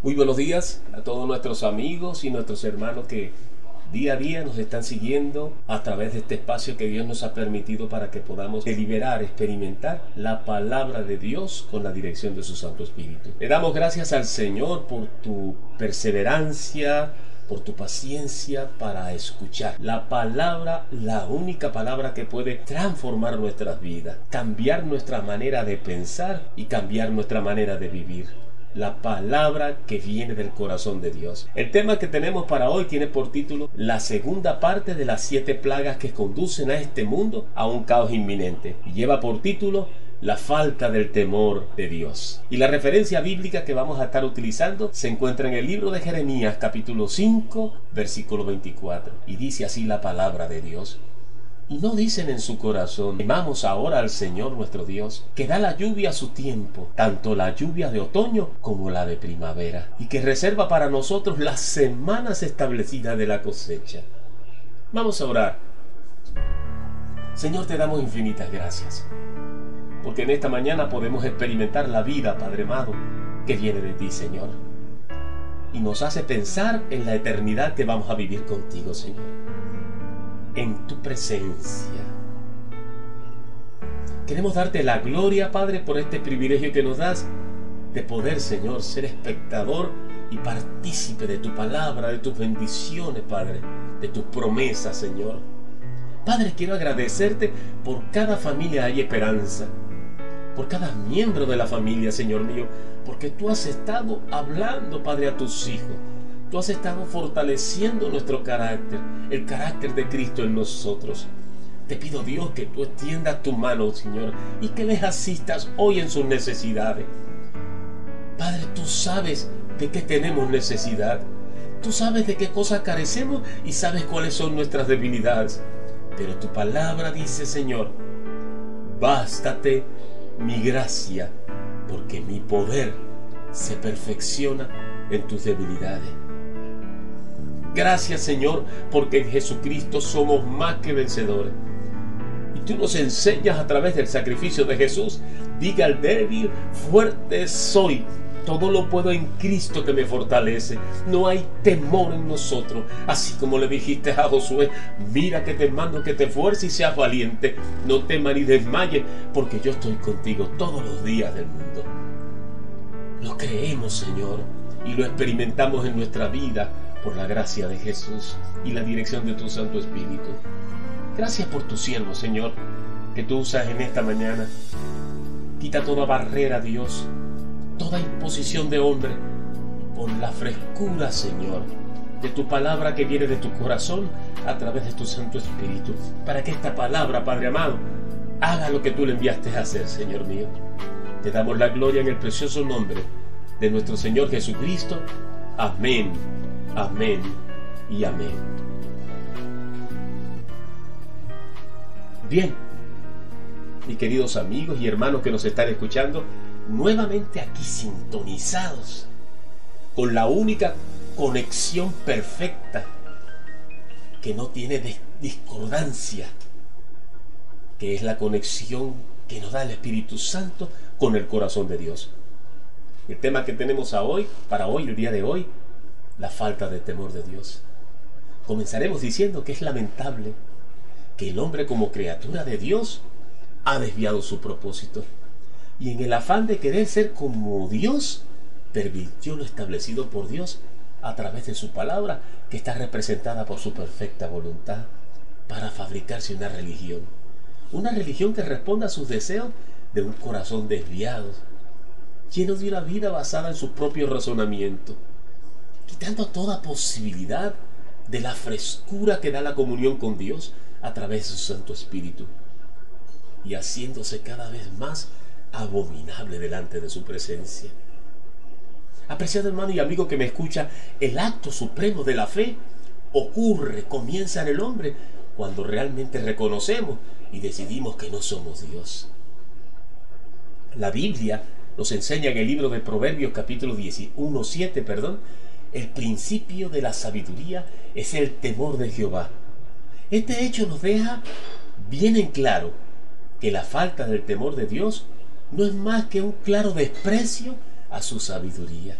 Muy buenos días a todos nuestros amigos y nuestros hermanos que día a día nos están siguiendo a través de este espacio que Dios nos ha permitido para que podamos deliberar, experimentar la palabra de Dios con la dirección de su Santo Espíritu. Le damos gracias al Señor por tu perseverancia, por tu paciencia para escuchar la palabra, la única palabra que puede transformar nuestras vidas, cambiar nuestra manera de pensar y cambiar nuestra manera de vivir la palabra que viene del corazón de Dios. El tema que tenemos para hoy tiene por título la segunda parte de las siete plagas que conducen a este mundo a un caos inminente y lleva por título la falta del temor de Dios. Y la referencia bíblica que vamos a estar utilizando se encuentra en el libro de Jeremías capítulo 5 versículo 24 y dice así la palabra de Dios y no dicen en su corazón, temamos ahora al Señor nuestro Dios, que da la lluvia a su tiempo, tanto la lluvia de otoño como la de primavera, y que reserva para nosotros las semanas establecidas de la cosecha. Vamos a orar. Señor, te damos infinitas gracias, porque en esta mañana podemos experimentar la vida, Padre amado, que viene de ti, Señor, y nos hace pensar en la eternidad que vamos a vivir contigo, Señor en tu presencia. Queremos darte la gloria, Padre, por este privilegio que nos das de poder, Señor, ser espectador y partícipe de tu palabra, de tus bendiciones, Padre, de tus promesas, Señor. Padre, quiero agradecerte por cada familia hay esperanza, por cada miembro de la familia, Señor mío, porque tú has estado hablando, Padre, a tus hijos Tú has estado fortaleciendo nuestro carácter, el carácter de Cristo en nosotros. Te pido Dios que tú extiendas tu mano, Señor, y que les asistas hoy en sus necesidades. Padre, tú sabes de qué tenemos necesidad. Tú sabes de qué cosas carecemos y sabes cuáles son nuestras debilidades. Pero tu palabra dice, Señor, bástate mi gracia, porque mi poder se perfecciona en tus debilidades. Gracias Señor, porque en Jesucristo somos más que vencedores. Y tú nos enseñas a través del sacrificio de Jesús, diga al débil, fuerte soy. Todo lo puedo en Cristo que me fortalece. No hay temor en nosotros. Así como le dijiste a Josué, mira que te mando que te fuerces y seas valiente. No temas ni desmayes, porque yo estoy contigo todos los días del mundo. Lo creemos, Señor, y lo experimentamos en nuestra vida por la gracia de Jesús y la dirección de tu Santo Espíritu. Gracias por tu siervo, Señor, que tú usas en esta mañana. Quita toda barrera, Dios, toda imposición de hombre, por la frescura, Señor, de tu palabra que viene de tu corazón a través de tu Santo Espíritu, para que esta palabra, Padre amado, haga lo que tú le enviaste a hacer, Señor mío. Te damos la gloria en el precioso nombre de nuestro Señor Jesucristo. Amén Amén y amén. Bien, mis queridos amigos y hermanos que nos están escuchando, nuevamente aquí sintonizados con la única conexión perfecta que no tiene discordancia, que es la conexión que nos da el Espíritu Santo con el corazón de Dios. El tema que tenemos a hoy, para hoy, el día de hoy, la falta de temor de Dios. Comenzaremos diciendo que es lamentable que el hombre como criatura de Dios ha desviado su propósito y en el afán de querer ser como Dios, pervirtió lo establecido por Dios a través de su palabra, que está representada por su perfecta voluntad, para fabricarse una religión. Una religión que responda a sus deseos de un corazón desviado, lleno de una vida basada en su propio razonamiento quitando toda posibilidad de la frescura que da la comunión con Dios a través de su Santo Espíritu y haciéndose cada vez más abominable delante de su presencia. Apreciado hermano y amigo que me escucha, el acto supremo de la fe ocurre, comienza en el hombre cuando realmente reconocemos y decidimos que no somos Dios. La Biblia nos enseña en el libro de Proverbios capítulo 11, 7, perdón, el principio de la sabiduría es el temor de Jehová. Este hecho nos deja bien en claro que la falta del temor de Dios no es más que un claro desprecio a su sabiduría.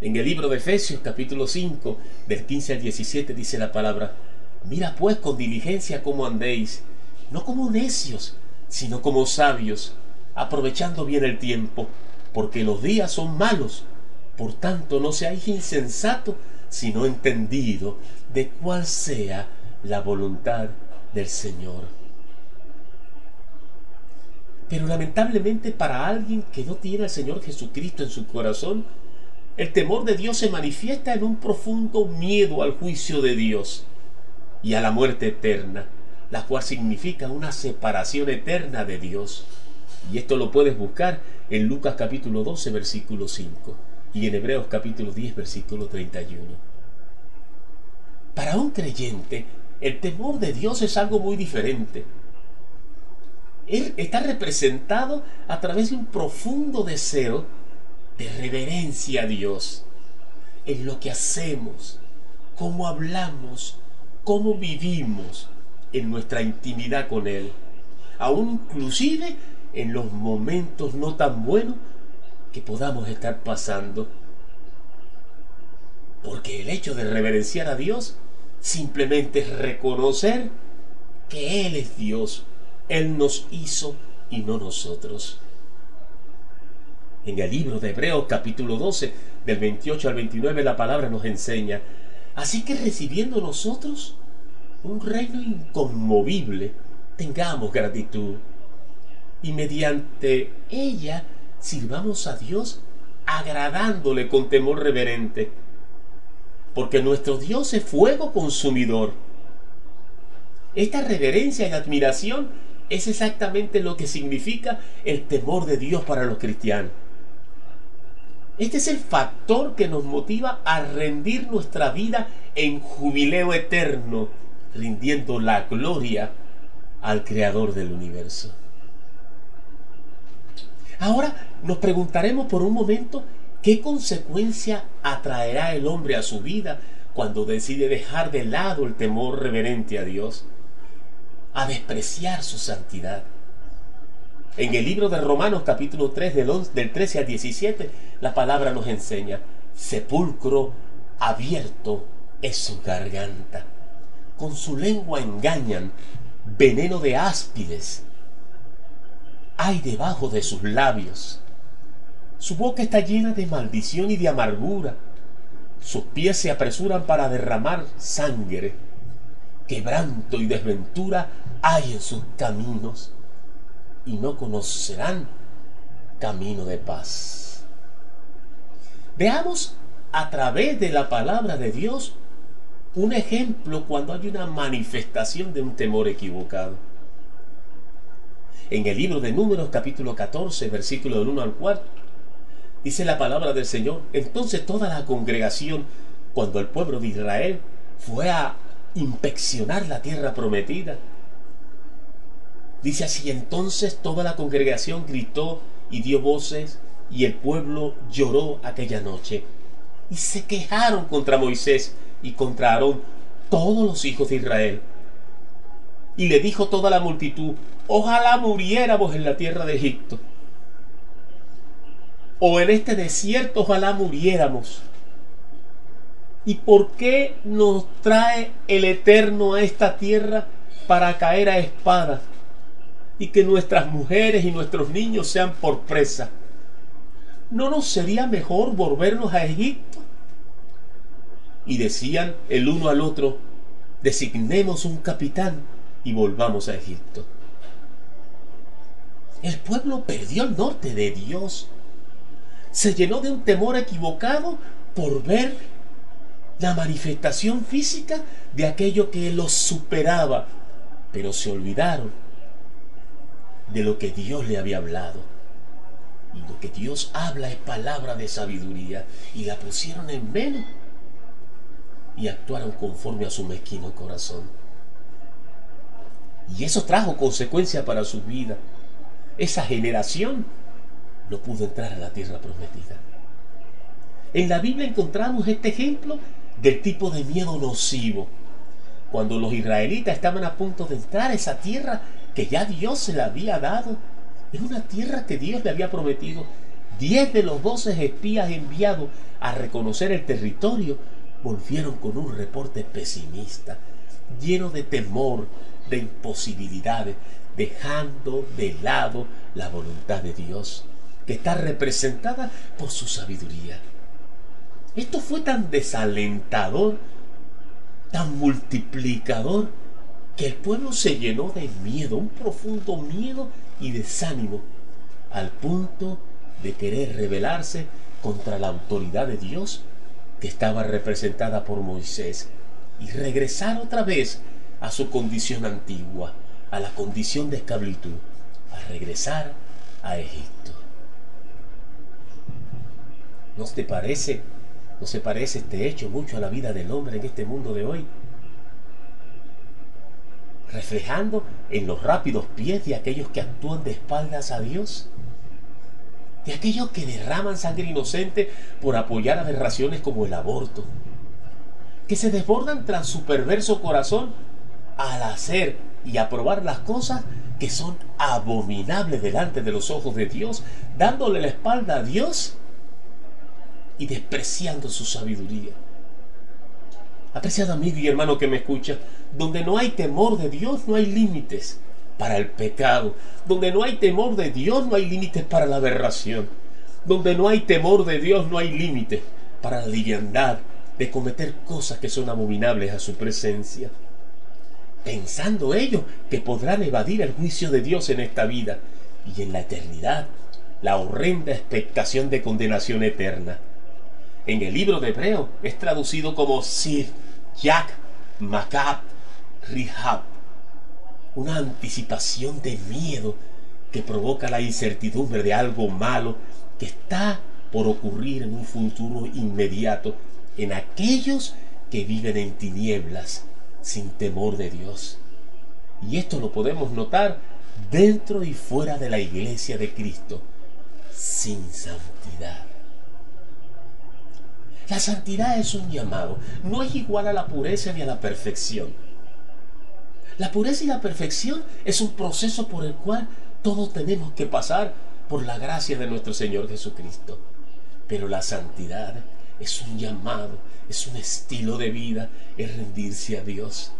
En el libro de Efesios capítulo 5, del 15 al 17 dice la palabra, mira pues con diligencia cómo andéis, no como necios, sino como sabios, aprovechando bien el tiempo, porque los días son malos. Por tanto, no seáis insensatos, sino entendido de cuál sea la voluntad del Señor. Pero lamentablemente para alguien que no tiene al Señor Jesucristo en su corazón, el temor de Dios se manifiesta en un profundo miedo al juicio de Dios y a la muerte eterna, la cual significa una separación eterna de Dios. Y esto lo puedes buscar en Lucas capítulo 12, versículo 5 y en Hebreos capítulo 10, versículo 31. Para un creyente, el temor de Dios es algo muy diferente. Él está representado a través de un profundo deseo de reverencia a Dios en lo que hacemos, cómo hablamos, cómo vivimos en nuestra intimidad con Él, aún inclusive en los momentos no tan buenos que podamos estar pasando. Porque el hecho de reverenciar a Dios simplemente es reconocer que Él es Dios. Él nos hizo y no nosotros. En el libro de Hebreos capítulo 12, del 28 al 29, la palabra nos enseña, así que recibiendo nosotros un reino inconmovible, tengamos gratitud y mediante ella sirvamos a Dios agradándole con temor reverente, porque nuestro Dios es fuego consumidor. Esta reverencia y admiración es exactamente lo que significa el temor de Dios para los cristianos. Este es el factor que nos motiva a rendir nuestra vida en jubileo eterno, rindiendo la gloria al Creador del universo. Ahora nos preguntaremos por un momento qué consecuencia atraerá el hombre a su vida cuando decide dejar de lado el temor reverente a Dios, a despreciar su santidad. En el libro de Romanos capítulo 3 del, 11, del 13 al 17, la palabra nos enseña, sepulcro abierto es su garganta, con su lengua engañan, veneno de áspides hay debajo de sus labios. Su boca está llena de maldición y de amargura. Sus pies se apresuran para derramar sangre. Quebranto y desventura hay en sus caminos y no conocerán camino de paz. Veamos a través de la palabra de Dios un ejemplo cuando hay una manifestación de un temor equivocado. En el libro de Números capítulo 14, versículo del 1 al 4, dice la palabra del Señor. Entonces toda la congregación, cuando el pueblo de Israel fue a inspeccionar la tierra prometida, dice así, entonces toda la congregación gritó y dio voces y el pueblo lloró aquella noche. Y se quejaron contra Moisés y contra Aarón todos los hijos de Israel. Y le dijo toda la multitud, Ojalá muriéramos en la tierra de Egipto. O en este desierto, ojalá muriéramos. ¿Y por qué nos trae el Eterno a esta tierra para caer a espada? Y que nuestras mujeres y nuestros niños sean por presa. ¿No nos sería mejor volvernos a Egipto? Y decían el uno al otro, designemos un capitán y volvamos a Egipto. El pueblo perdió el norte de Dios. Se llenó de un temor equivocado por ver la manifestación física de aquello que los superaba, pero se olvidaron de lo que Dios le había hablado. Y lo que Dios habla es palabra de sabiduría, y la pusieron en menos y actuaron conforme a su mezquino corazón. Y eso trajo consecuencias para su vida esa generación no pudo entrar a la tierra prometida. En la Biblia encontramos este ejemplo del tipo de miedo nocivo. Cuando los israelitas estaban a punto de entrar a esa tierra que ya Dios se le había dado, era una tierra que Dios le había prometido. Diez de los doce espías enviados a reconocer el territorio, volvieron con un reporte pesimista, lleno de temor, de imposibilidades, dejando de lado la voluntad de Dios, que está representada por su sabiduría. Esto fue tan desalentador, tan multiplicador, que el pueblo se llenó de miedo, un profundo miedo y desánimo, al punto de querer rebelarse contra la autoridad de Dios que estaba representada por Moisés y regresar otra vez a su condición antigua, a la condición de esclavitud, a regresar a Egipto. ¿No te parece, no se parece este hecho mucho a la vida del hombre en este mundo de hoy? Reflejando en los rápidos pies de aquellos que actúan de espaldas a Dios, de aquellos que derraman sangre inocente por apoyar aberraciones como el aborto, que se desbordan tras su perverso corazón al hacer y aprobar las cosas que son abominables delante de los ojos de Dios, dándole la espalda a Dios y despreciando su sabiduría. Apreciado amigo y hermano que me escucha, donde no hay temor de Dios no hay límites para el pecado. Donde no hay temor de Dios no hay límites para la aberración. Donde no hay temor de Dios no hay límites para la liviandad de cometer cosas que son abominables a su presencia pensando ellos que podrán evadir el juicio de Dios en esta vida y en la eternidad, la horrenda expectación de condenación eterna. En el libro de Hebreo es traducido como Sif, Yak, Makab, Rihab, una anticipación de miedo que provoca la incertidumbre de algo malo que está por ocurrir en un futuro inmediato en aquellos que viven en tinieblas sin temor de Dios. Y esto lo podemos notar dentro y fuera de la iglesia de Cristo, sin santidad. La santidad es un llamado, no es igual a la pureza ni a la perfección. La pureza y la perfección es un proceso por el cual todos tenemos que pasar por la gracia de nuestro Señor Jesucristo. Pero la santidad es un llamado, es un estilo de vida, es rendirse a Dios.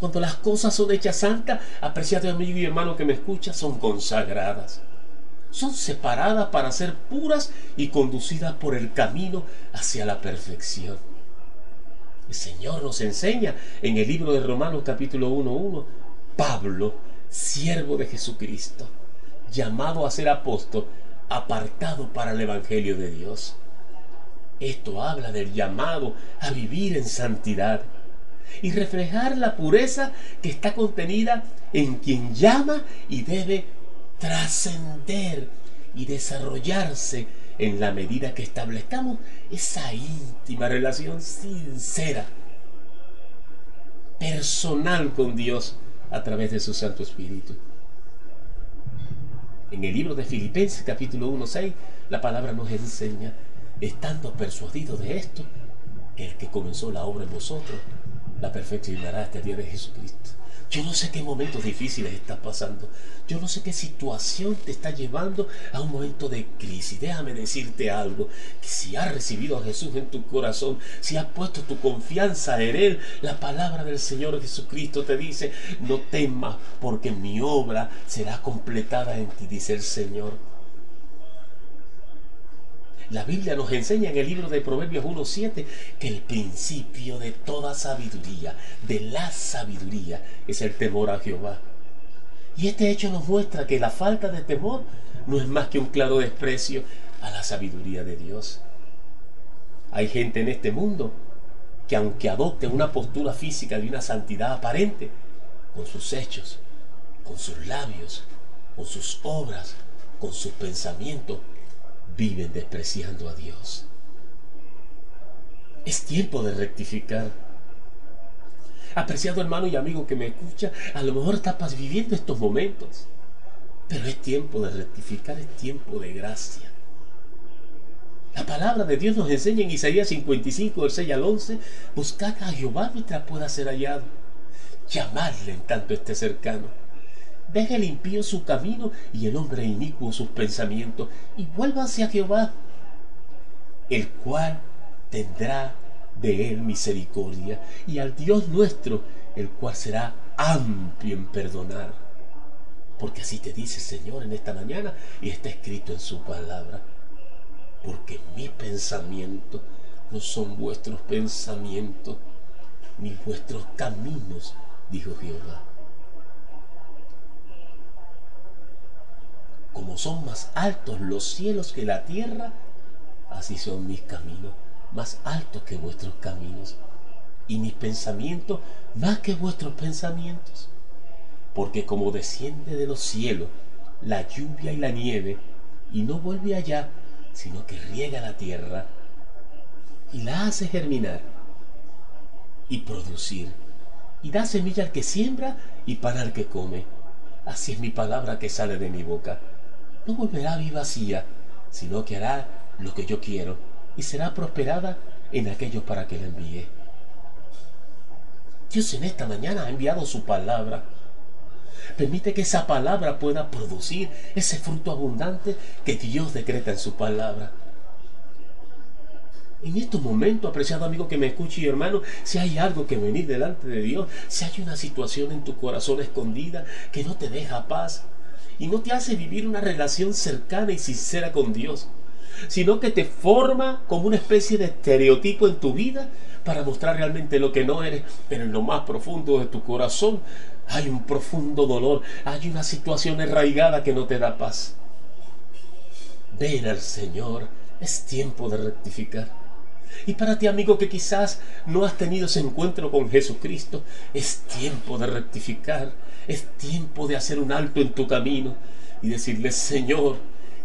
Cuando las cosas son hechas santas, apreciado amigo y hermano que me escucha, son consagradas. Son separadas para ser puras y conducidas por el camino hacia la perfección. El Señor nos enseña en el libro de Romanos capítulo 1.1, Pablo, siervo de Jesucristo, llamado a ser apóstol, apartado para el Evangelio de Dios. Esto habla del llamado a vivir en santidad y reflejar la pureza que está contenida en quien llama y debe trascender y desarrollarse en la medida que establezcamos esa íntima relación sincera, personal con Dios a través de su Santo Espíritu. En el libro de Filipenses capítulo 1.6 la palabra nos enseña estando persuadido de esto, que el que comenzó la obra en vosotros, la perfeccionará hasta el día de Jesucristo. Yo no sé qué momentos difíciles estás pasando. Yo no sé qué situación te está llevando a un momento de crisis. Déjame decirte algo. Que si has recibido a Jesús en tu corazón, si has puesto tu confianza en Él, la palabra del Señor Jesucristo te dice, no temas porque mi obra será completada en ti, dice el Señor. La Biblia nos enseña en el libro de Proverbios 1.7 que el principio de toda sabiduría, de la sabiduría, es el temor a Jehová. Y este hecho nos muestra que la falta de temor no es más que un claro desprecio a la sabiduría de Dios. Hay gente en este mundo que aunque adopte una postura física de una santidad aparente, con sus hechos, con sus labios, con sus obras, con sus pensamientos, viven despreciando a Dios. Es tiempo de rectificar. Apreciado hermano y amigo que me escucha, a lo mejor estás viviendo estos momentos, pero es tiempo de rectificar, es tiempo de gracia. La palabra de Dios nos enseña en Isaías 55, del 6 al 11, buscad a Jehová mientras pueda ser hallado, llamadle en tanto esté cercano. Deje el impío su camino y el hombre inicuo sus pensamientos, y vuélvase a Jehová. el cual tendrá de él misericordia, y al Dios nuestro, el cual será amplio en perdonar. Porque así te dice Señor en esta mañana y está escrito en su palabra. Porque mis pensamientos no son vuestros pensamientos, ni vuestros caminos, dijo Jehová. Como son más altos los cielos que la tierra, así son mis caminos, más altos que vuestros caminos, y mis pensamientos más que vuestros pensamientos. Porque como desciende de los cielos la lluvia y la nieve, y no vuelve allá, sino que riega la tierra, y la hace germinar y producir, y da semilla al que siembra y pan al que come. Así es mi palabra que sale de mi boca. No volverá a vacía, sino que hará lo que yo quiero y será prosperada en aquellos para que la envíe. Dios en esta mañana ha enviado su palabra. Permite que esa palabra pueda producir ese fruto abundante que Dios decreta en su palabra. En estos momentos, apreciado amigo que me escuche y hermano, si hay algo que venir delante de Dios, si hay una situación en tu corazón escondida que no te deja paz y no te hace vivir una relación cercana y sincera con Dios, sino que te forma como una especie de estereotipo en tu vida para mostrar realmente lo que no eres, pero en lo más profundo de tu corazón hay un profundo dolor, hay una situación arraigada que no te da paz. Ven al Señor, es tiempo de rectificar. Y para ti, amigo, que quizás no has tenido ese encuentro con Jesucristo, es tiempo de rectificar, es tiempo de hacer un alto en tu camino y decirle, Señor,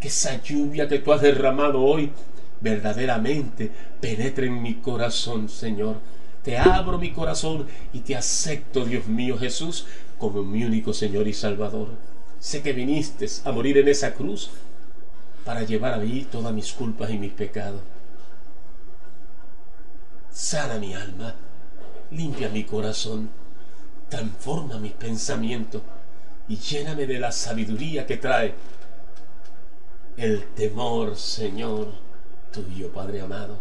que esa lluvia que tú has derramado hoy verdaderamente penetre en mi corazón, Señor. Te abro mi corazón y te acepto, Dios mío Jesús, como mi único Señor y Salvador. Sé que viniste a morir en esa cruz para llevar a mí todas mis culpas y mis pecados sana mi alma, limpia mi corazón, transforma mis pensamientos y lléname de la sabiduría que trae el temor, Señor, tuyo, Padre amado.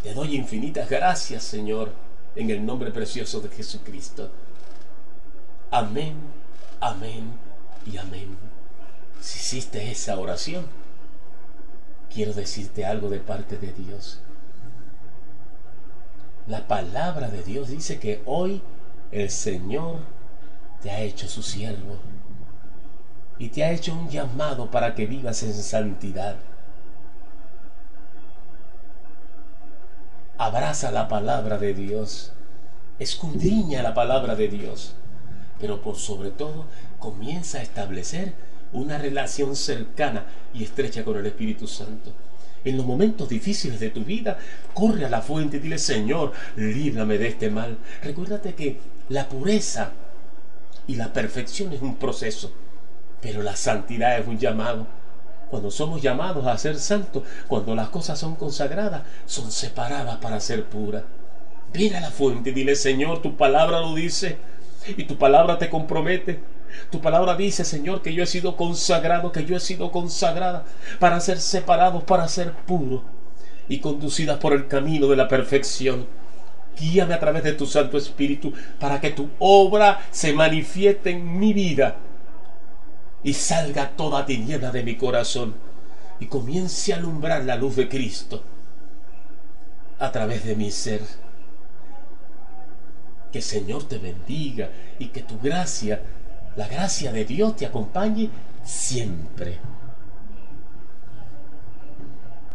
Te doy infinitas gracias, Señor, en el nombre precioso de Jesucristo. Amén, amén y amén. Si hiciste esa oración, quiero decirte algo de parte de Dios. La palabra de Dios dice que hoy el Señor te ha hecho su siervo y te ha hecho un llamado para que vivas en santidad. Abraza la palabra de Dios, escudriña la palabra de Dios, pero por sobre todo comienza a establecer una relación cercana y estrecha con el Espíritu Santo en los momentos difíciles de tu vida, corre a la fuente y dile, Señor, líbrame de este mal. Recuérdate que la pureza y la perfección es un proceso, pero la santidad es un llamado. Cuando somos llamados a ser santos, cuando las cosas son consagradas, son separadas para ser puras. Ven a la fuente y dile, Señor, tu palabra lo dice y tu palabra te compromete tu palabra dice, Señor, que yo he sido consagrado, que yo he sido consagrada para ser separados, para ser puros y conducidas por el camino de la perfección. Guíame a través de tu Santo Espíritu para que tu obra se manifieste en mi vida y salga toda tiniebla de mi corazón y comience a alumbrar la luz de Cristo a través de mi ser. Que Señor te bendiga y que tu gracia la gracia de Dios te acompañe siempre.